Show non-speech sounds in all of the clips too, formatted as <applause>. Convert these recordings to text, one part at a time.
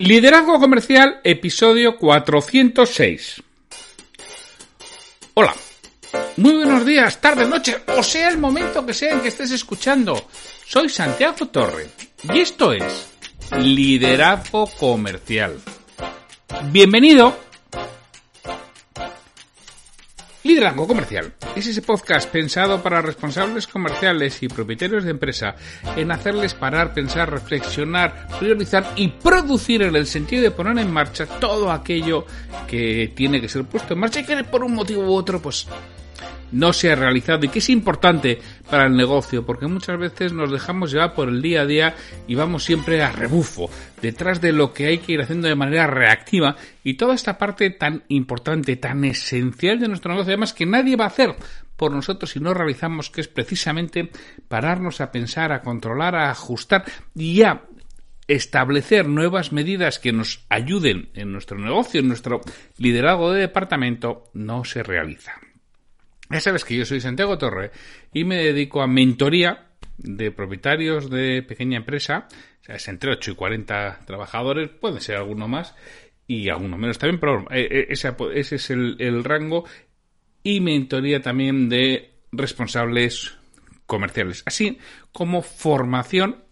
Liderazgo Comercial, episodio 406. Hola, muy buenos días, tarde, noche, o sea el momento que sea en que estés escuchando. Soy Santiago Torre y esto es Liderazgo Comercial. Bienvenido Liderazgo Comercial es ese podcast pensado para responsables comerciales y propietarios de empresa en hacerles parar, pensar, reflexionar, priorizar y producir en el sentido de poner en marcha todo aquello que tiene que ser puesto en marcha y que por un motivo u otro pues no se ha realizado y que es importante para el negocio, porque muchas veces nos dejamos llevar por el día a día y vamos siempre a rebufo, detrás de lo que hay que ir haciendo de manera reactiva y toda esta parte tan importante, tan esencial de nuestro negocio, además que nadie va a hacer por nosotros si no realizamos, que es precisamente pararnos a pensar, a controlar, a ajustar y a establecer nuevas medidas que nos ayuden en nuestro negocio, en nuestro liderazgo de departamento, no se realiza. Ya sabes que yo soy Santiago Torre y me dedico a mentoría de propietarios de pequeña empresa, o sea, es entre 8 y 40 trabajadores, puede ser alguno más y alguno menos también, pero eh, eh, ese, es el, el rango y mentoría también de responsables comerciales, así como formación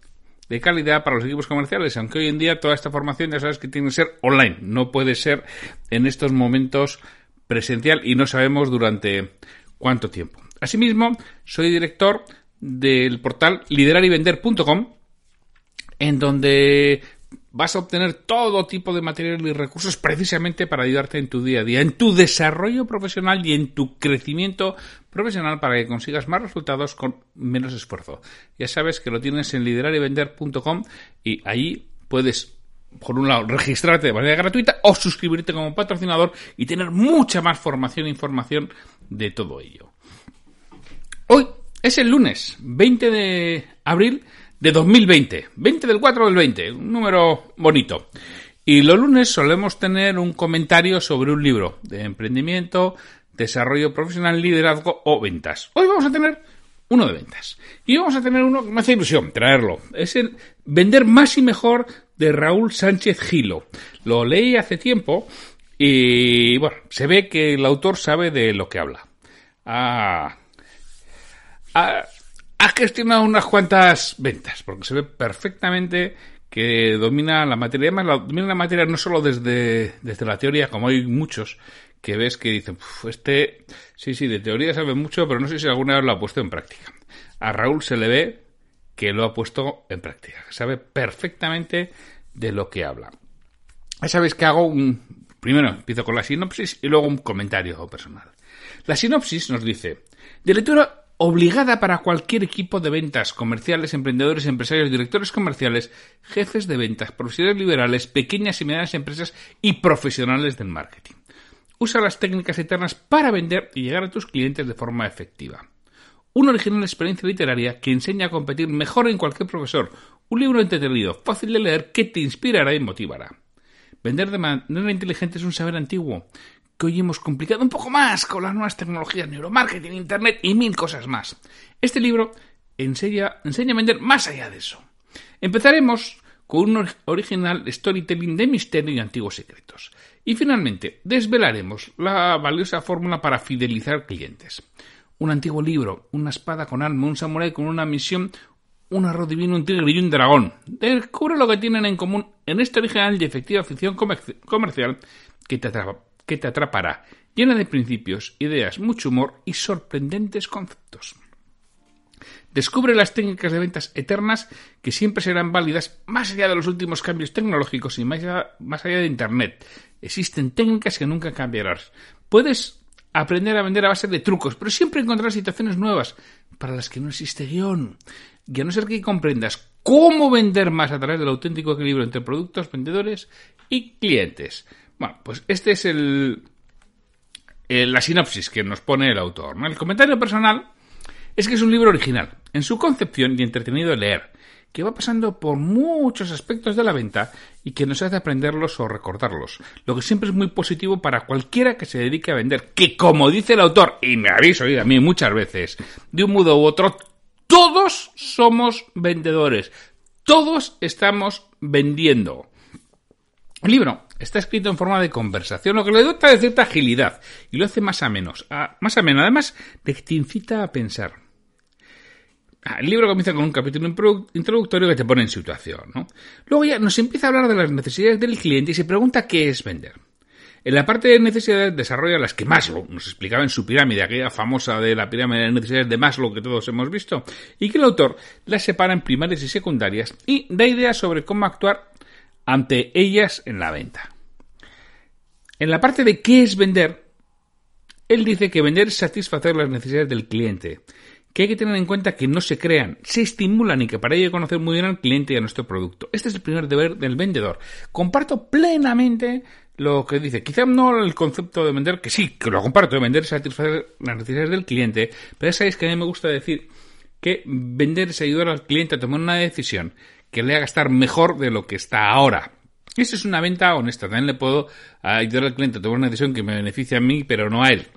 de calidad para los equipos comerciales, aunque hoy en día toda esta formación ya sabes que tiene que ser online, no puede ser en estos momentos presencial y no sabemos durante cuánto tiempo. Asimismo, soy director del portal liderarivender.com, en donde vas a obtener todo tipo de material y recursos precisamente para ayudarte en tu día a día, en tu desarrollo profesional y en tu crecimiento profesional para que consigas más resultados con menos esfuerzo. Ya sabes que lo tienes en liderarivender.com y ahí puedes por un lado, registrarte de manera gratuita o suscribirte como patrocinador y tener mucha más formación e información de todo ello. Hoy es el lunes 20 de abril de 2020, 20 del 4 del 20, un número bonito. Y los lunes solemos tener un comentario sobre un libro de emprendimiento, desarrollo profesional, liderazgo o ventas. Hoy vamos a tener uno de ventas. Y vamos a tener uno que me hace ilusión traerlo. Es el Vender más y mejor de Raúl Sánchez Gilo. Lo leí hace tiempo y bueno, se ve que el autor sabe de lo que habla. ha, gestionado unas cuantas ventas, porque se ve perfectamente que domina la materia. Además, domina la materia no solo desde, desde la teoría, como hay muchos que ves que dicen, este, sí, sí, de teoría sabe mucho, pero no sé si alguna vez lo ha puesto en práctica. A Raúl se le ve que lo ha puesto en práctica, sabe perfectamente de lo que habla. Ya sabéis que hago un... Primero empiezo con la sinopsis y luego un comentario personal. La sinopsis nos dice, de lectura obligada para cualquier equipo de ventas, comerciales, emprendedores, empresarios, directores comerciales, jefes de ventas, profesionales liberales, pequeñas y medianas empresas y profesionales del marketing. Usa las técnicas eternas para vender y llegar a tus clientes de forma efectiva. Una original experiencia literaria que enseña a competir mejor en cualquier profesor. Un libro entretenido, fácil de leer, que te inspirará y motivará. Vender de manera inteligente es un saber antiguo que hoy hemos complicado un poco más con las nuevas tecnologías, neuromarketing, internet y mil cosas más. Este libro enseña, a vender más allá de eso. Empezaremos con un original storytelling de misterio y antiguos secretos. Y finalmente, desvelaremos la valiosa fórmula para fidelizar clientes. Un antiguo libro, una espada con alma, un samurái con una misión, un arroz divino, un tigre y un dragón. Descubre lo que tienen en común en este original y efectiva ficción comercial que te, atrapará, llena de principios, ideas, mucho humor y sorprendentes conceptos. Descubre las técnicas de ventas eternas que siempre serán válidas más allá de los últimos cambios tecnológicos y más allá, de Internet. Existen técnicas que nunca cambiarán. Puedes aprender a vender a base de trucos, pero siempre encontrarás situaciones nuevas para las que no existe guion. Y a no ser que comprendas cómo vender más a través del auténtico equilibrio entre productos, vendedores y clientes. Bueno, pues este es el, la sinopsis que nos pone el autor. El comentario personal es que es un libro original, en su concepción y entretenido de leer, que va pasando por muchos aspectos de la venta y que nos hace aprenderlos o recordarlos, lo que siempre es muy positivo para cualquiera que se dedique a vender, que como dice el autor, y me habéis oído a mí muchas veces, de un modo u otro, todos somos vendedores, todos estamos vendiendo. El libro está escrito en forma de conversación, lo que le dota de cierta agilidad y lo hace más a menos, más ameno, además de que te incita a pensar. Ah, el libro comienza con un capítulo introductorio que te pone en situación. Luego ya nos empieza a hablar de las necesidades del cliente y se pregunta qué es vender. En la parte de necesidades desarrolla las que Maslow nos explicaba en su pirámide, aquella famosa de la pirámide de necesidades de Maslow que todos hemos visto, y que el autor las separa en primarias y secundarias y da ideas sobre cómo actuar ante ellas en la venta. En la parte de qué es vender, él dice que vender es satisfacer las necesidades del cliente, que hay que tener en cuenta que no se crean, se estimulan y que para ello hay que conocer muy bien al cliente y a nuestro producto. Este es el primer deber del vendedor. Comparto plenamente lo que dice. Quizá no el concepto de vender, que sí, que lo comparto, de vender es satisfacer las necesidades del cliente, pero sabéis que a mí me gusta decir que vender es ayudar al cliente a tomar una decisión que le haga estar mejor de lo que está ahora. Eso es una venta honesta. También le puedo ayudar al cliente a tomar una decisión que me beneficie a mí, pero no a él.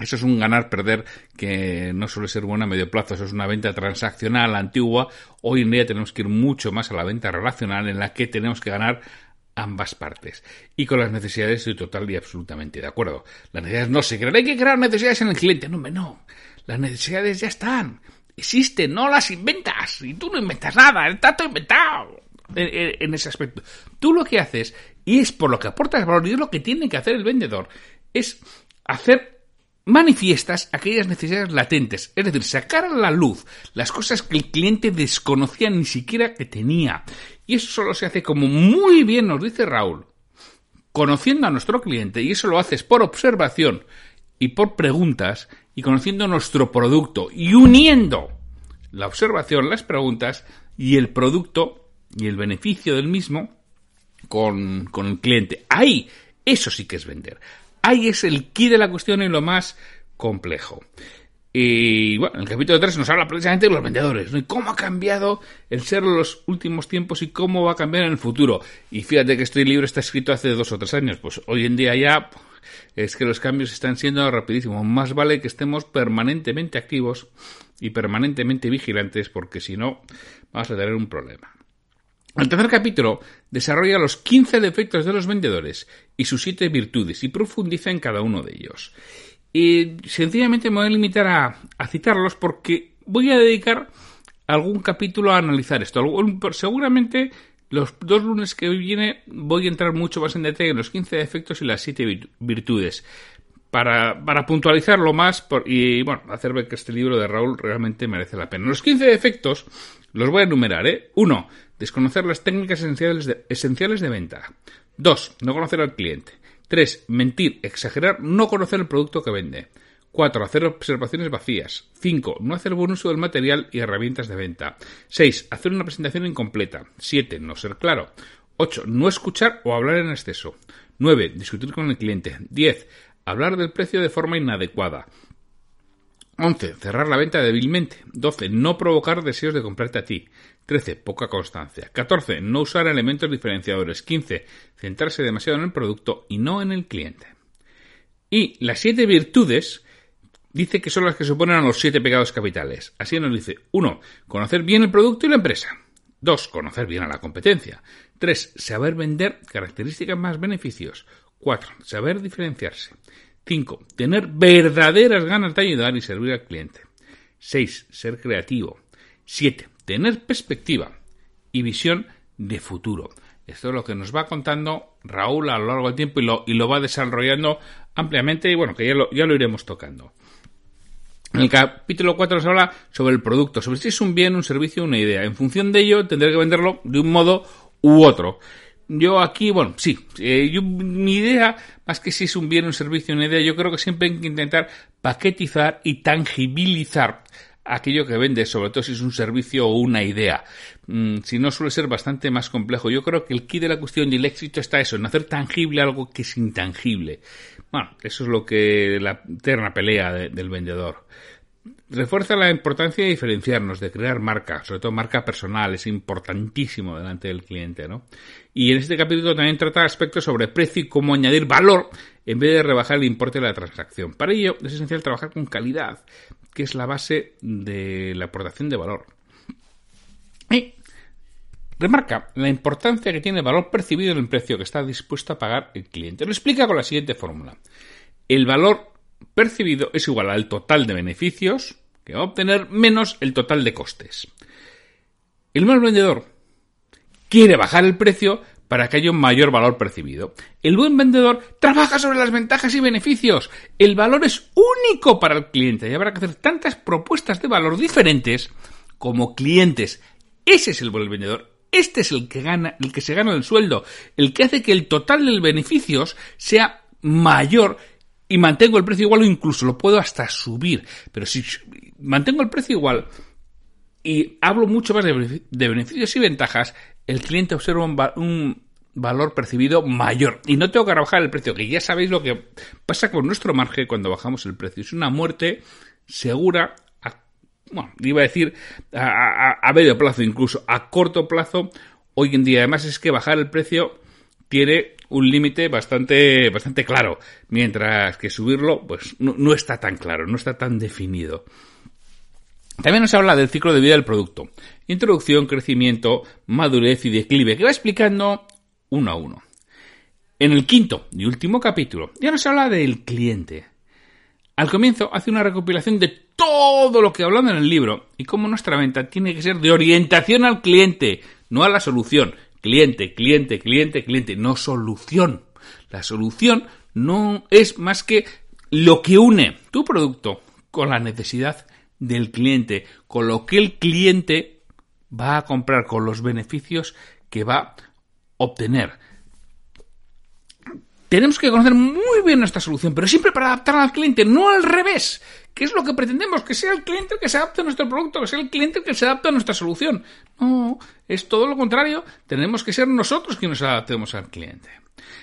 Eso es un ganar-perder que no suele ser bueno a medio plazo. Eso es una venta transaccional antigua. Hoy en día tenemos que ir mucho más a la venta relacional en la que tenemos que ganar ambas partes. Y con las necesidades estoy total y absolutamente de acuerdo. Las necesidades no se crean. Hay que crear necesidades en el cliente. No, no. Las necesidades ya están. Existen, no las inventas. Y tú no inventas nada. Está todo inventado. En, ese aspecto. Tú lo que haces, y es por lo que aportas valor, y es lo que tiene que hacer el vendedor, es hacer manifiestas aquellas necesidades latentes, es decir, sacar a la luz las cosas que el cliente desconocía ni siquiera que tenía. Y eso solo se hace como muy bien nos dice Raúl, conociendo a nuestro cliente, y eso lo haces por observación y por preguntas, y conociendo nuestro producto, y uniendo la observación, las preguntas y el producto y el beneficio del mismo con, con el cliente. Ahí, eso sí que es vender. Ahí es el key de la cuestión y lo más complejo. Y bueno, en el capítulo 3 nos habla precisamente de los vendedores, ¿no? Y cómo ha cambiado el ser los últimos tiempos y cómo va a cambiar en el futuro. Y fíjate que este libro está escrito hace dos o tres años, pues hoy en día ya es que los cambios están siendo rapidísimos. Más vale que estemos permanentemente activos y permanentemente vigilantes, porque si no, vamos a tener un problema. El tercer capítulo desarrolla los 15 defectos de los vendedores y sus 7 virtudes y profundiza en cada uno de ellos. Y sencillamente me voy a limitar a, citarlos porque voy a dedicar algún capítulo a analizar esto. Seguramente los dos lunes que viene voy a entrar mucho más en detalle en los 15 defectos y las 7 virtudes. Para, para, puntualizarlo más y bueno, hacer ver que este libro de Raúl realmente merece la pena. Los 15 defectos los voy a enumerar, ¿eh? 1. Desconocer las técnicas esenciales de, esenciales de venta. 2. No conocer al cliente. 3. Mentir, exagerar, no conocer el producto que vende. 4. Hacer observaciones vacías. 5. No hacer buen uso del material y herramientas de venta. 6. Hacer una presentación incompleta. 7. No ser claro. 8. No escuchar o hablar en exceso. 9. Discutir con el cliente. 10. Hablar del precio de forma inadecuada. 11. Cerrar la venta débilmente. 12. No provocar deseos de comprarte a ti. 13. Poca constancia. 14. No usar elementos diferenciadores. 15. Centrarse demasiado en el producto y no en el cliente. Y las siete virtudes dice que son las que se oponen a los siete pecados capitales. Así nos dice 1. Conocer bien el producto y la empresa. 2. Conocer bien a la competencia. 3. Saber vender características más beneficios. 4. Saber diferenciarse. 5. Tener verdaderas ganas de ayudar y servir al cliente. 6. Ser creativo. 7. Tener perspectiva y visión de futuro. Esto es lo que nos va contando Raúl a lo largo del tiempo y lo, y lo va desarrollando ampliamente y bueno, que ya lo, ya lo iremos tocando. En el capítulo 4 nos habla sobre el producto, sobre si es un bien, un servicio, una idea. En función de ello, tendré que venderlo de un modo u otro. Yo aquí, bueno, sí, eh, mi idea, más que si es un bien, un servicio, una idea, yo creo que siempre hay que intentar paquetizar y tangibilizar aquello que vendes, sobre todo si es un servicio o una idea. Mm, si no, suele ser bastante más complejo. Yo creo que el key de la cuestión y el éxito está eso, en hacer tangible algo que es intangible. Bueno, eso es lo que la eterna pelea del vendedor. Refuerza la importancia de diferenciarnos, de crear marca, sobre todo marca personal, es importantísimo delante del cliente, ¿no? Y en este capítulo también trata aspectos sobre precio y cómo añadir valor en vez de rebajar el importe de la transacción. Para ello es esencial trabajar con calidad, que es la base de la aportación de valor. Y remarca la importancia que tiene el valor percibido en el precio que está dispuesto a pagar el cliente. Lo explica con la siguiente fórmula. El valor es igual al total de beneficios que va a obtener menos el total de costes. El mal vendedor quiere bajar el precio para que haya un mayor valor percibido. El buen vendedor trabaja sobre las ventajas y beneficios. El valor es único para el cliente y habrá que hacer tantas propuestas de valor diferentes como clientes. Ese es el buen vendedor. Este es el que gana, el que se gana el sueldo, el que hace que el total de beneficios sea mayor y mantengo el precio igual o incluso lo puedo hasta subir. Pero si mantengo el precio igual y hablo mucho más de, beneficios y ventajas, el cliente observa un, valor percibido mayor. Y no tengo que rebajar el precio, que ya sabéis lo que pasa con nuestro margen cuando bajamos el precio. Es una muerte segura, bueno, iba a decir a, a, medio plazo, incluso a corto plazo. Hoy en día, además, es que bajar el precio tiene un límite bastante, bastante claro, mientras que subirlo, pues no, no está tan claro, no está tan definido. También nos habla del ciclo de vida del producto. Introducción, crecimiento, madurez y declive, que va explicando uno a uno. En el quinto y último capítulo ya nos habla del cliente. Al comienzo hace una recopilación de todo lo que hablando en el libro y cómo nuestra venta tiene que ser de orientación al cliente, no a la solución. Cliente, cliente, cliente, cliente, no solución. La solución no es más que lo que une tu producto con la necesidad del cliente, con lo que el cliente va a comprar, con los beneficios que va a obtener. Tenemos que conocer muy bien nuestra solución, pero siempre para adaptarla al cliente, no al revés. ¿Qué es lo que pretendemos? Que sea el cliente el que se adapte a nuestro producto, que sea el cliente el que se adapte a nuestra solución. No, es todo lo contrario. Tenemos que ser nosotros quienes nos adaptemos al cliente.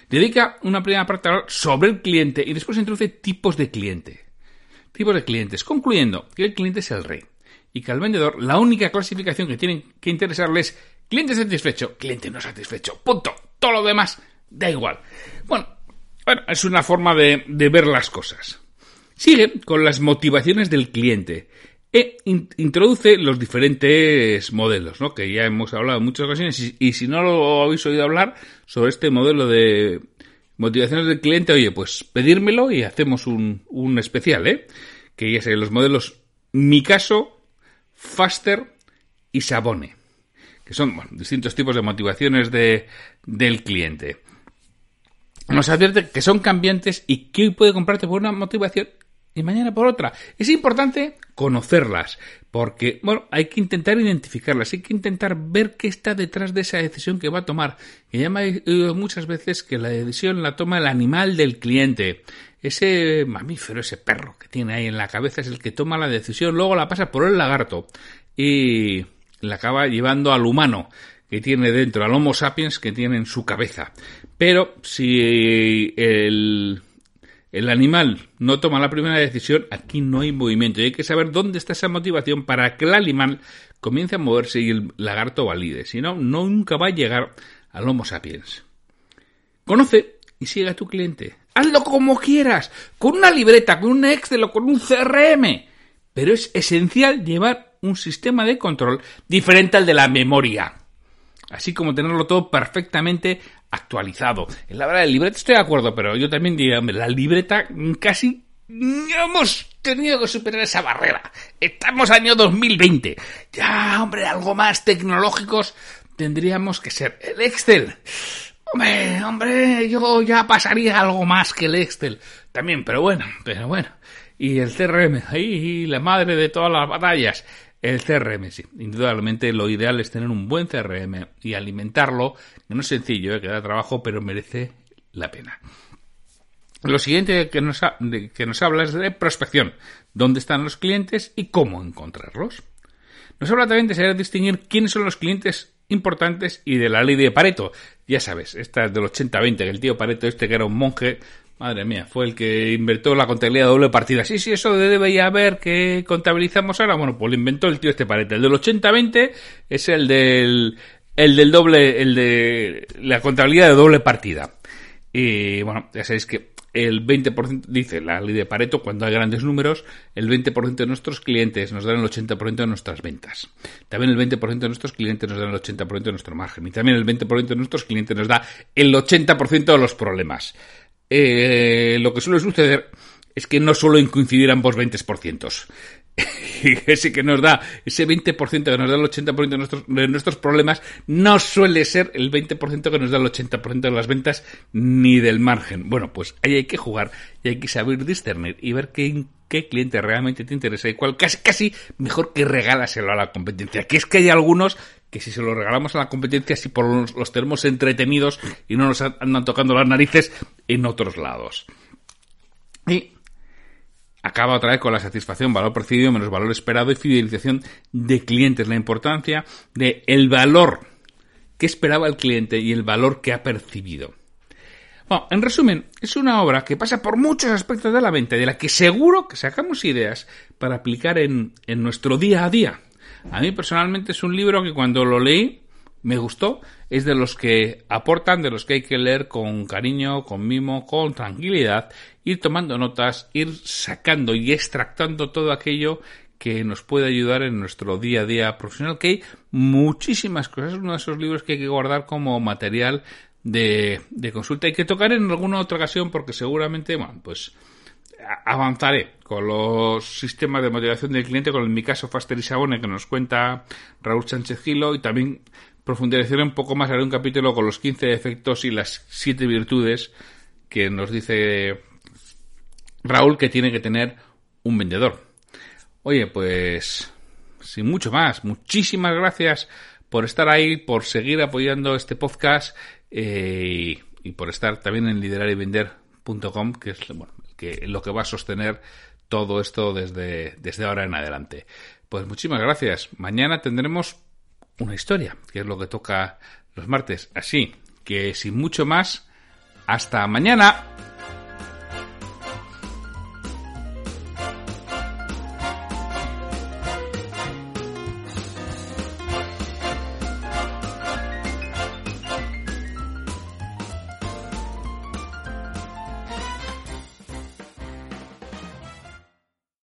Dedica una primera parte sobre el cliente y después introduce tipos de cliente tipos de clientes, concluyendo que el cliente es el rey y que al vendedor la única clasificación que tiene que interesarle es cliente satisfecho, cliente no satisfecho, punto. Todo lo demás da igual. Bueno, bueno es una forma de, ver las cosas. Sigue con las motivaciones del cliente e introduce los diferentes modelos, ¿no? que ya hemos hablado en muchas ocasiones y, y si no lo habéis oído hablar sobre este modelo de Motivaciones del cliente, oye, pues pedírmelo y hacemos un, un especial, ¿eh? Que ya sé, los modelos Mi Caso, Faster y Sabone, que son distintos tipos de motivaciones de, del cliente. Nos advierte que son cambiantes y que hoy puede comprarte por una motivación y mañana por otra. Es importante conocerlas, porque, bueno, hay que intentar identificarlas, hay que intentar ver qué está detrás de esa decisión que va a tomar. Y ya me he oído muchas veces que la decisión la toma el animal del cliente. Ese mamífero, ese perro que tiene ahí en la cabeza es el que toma la decisión, luego la pasa por el lagarto y la acaba llevando al humano que tiene dentro, al Homo sapiens que tiene en su cabeza. Pero si el el animal no toma la primera decisión, aquí no hay movimiento. Y hay que saber dónde está esa motivación para que el animal comience a moverse y el lagarto valide. Si no, nunca va a llegar al Homo sapiens. Conoce y sigue a tu cliente. Hazlo como quieras, con una libreta, con un Excel o con un CRM. Pero es esencial llevar un sistema de control diferente al de la memoria. Así como tenerlo todo perfectamente actualizado. En la verdad, el libreta estoy de acuerdo, pero yo también diría, la libreta casi hemos tenido que superar esa barrera. Estamos año 2020. Ya, hombre, algo más tecnológicos tendríamos que ser. El Excel. Hombre, hombre, yo ya pasaría algo más que el Excel. También, pero bueno, pero bueno. Y el CRM, ahí, la madre de todas las batallas. El CRM, sí. Indudablemente lo ideal es tener un buen CRM y alimentarlo, no es sencillo, ¿eh? que da trabajo, pero merece la pena. lo siguiente que nos, que nos habla es de prospección. ¿Dónde están los clientes y cómo encontrarlos? Nos habla también de saber distinguir quiénes son los clientes importantes y de la ley de Pareto. Ya sabes, esta es del 80-20, que el tío Pareto este que era un monje, madre mía, fue el que inventó la contabilidad doble partida. Sí, sí, eso debe haber que contabilizamos ahora. Bueno, pues lo inventó el tío este Pareto. El del 80-20 es el del, el del doble, el de la contabilidad de doble partida. Y bueno, ya sabéis que el 20%, dice la ley de Pareto, cuando hay grandes números, el 20% de nuestros clientes nos dan el 80% de nuestras ventas. También el 20% de nuestros clientes nos dan el 80% de nuestro margen. Y también el 20% de nuestros clientes nos da el 80% de los problemas. Eh, lo que suele suceder es que no suelen coincidir ambos 20%. <laughs> y ese que nos da, ese 20% que nos da el 80% de nuestros, de nuestros problemas, no suele ser el 20% que nos da el 80% de las ventas ni del margen. Bueno, pues ahí hay que jugar y hay que saber discernir y ver qué, qué cliente realmente te interesa y cuál casi, casi mejor que regálaselo a la competencia. Que es que hay algunos que si se lo regalamos a la competencia, si por los, los tenemos entretenidos y no nos andan tocando las narices en otros lados. Y acaba otra vez con la satisfacción, valor percibido menos valor esperado y fidelización de clientes. La importancia de el valor que esperaba el cliente y el valor que ha percibido. Bueno, en resumen, es una obra que pasa por muchos aspectos de la venta, de la que seguro que sacamos ideas para aplicar en, en nuestro día a día. A mí personalmente es un libro que cuando lo leí me gustó, es de los que aportan, de los que hay que leer con cariño, con mimo, con tranquilidad, ir tomando notas, ir sacando y extractando todo aquello que nos puede ayudar en nuestro día a día profesional, que hay muchísimas cosas, es uno de esos libros que hay que guardar como material de, de consulta y que tocar en alguna otra ocasión porque seguramente, bueno, pues avanzaré con los sistemas de motivación del cliente, con el, mi caso Faster y Sabone que nos cuenta Raúl Sánchez Gilo y también profundizaré un poco más, haré un capítulo con los 15 efectos y las 7 virtudes que nos dice Raúl que tiene que tener un vendedor. Oye, pues sin mucho más, muchísimas gracias por estar ahí, por seguir apoyando este podcast eh, y por estar también en liderarivender.com, que es bueno, que, lo que va a sostener todo esto desde, desde ahora en adelante. Pues muchísimas gracias. Mañana tendremos una historia, que es lo que toca los martes. Así que sin mucho más, hasta mañana.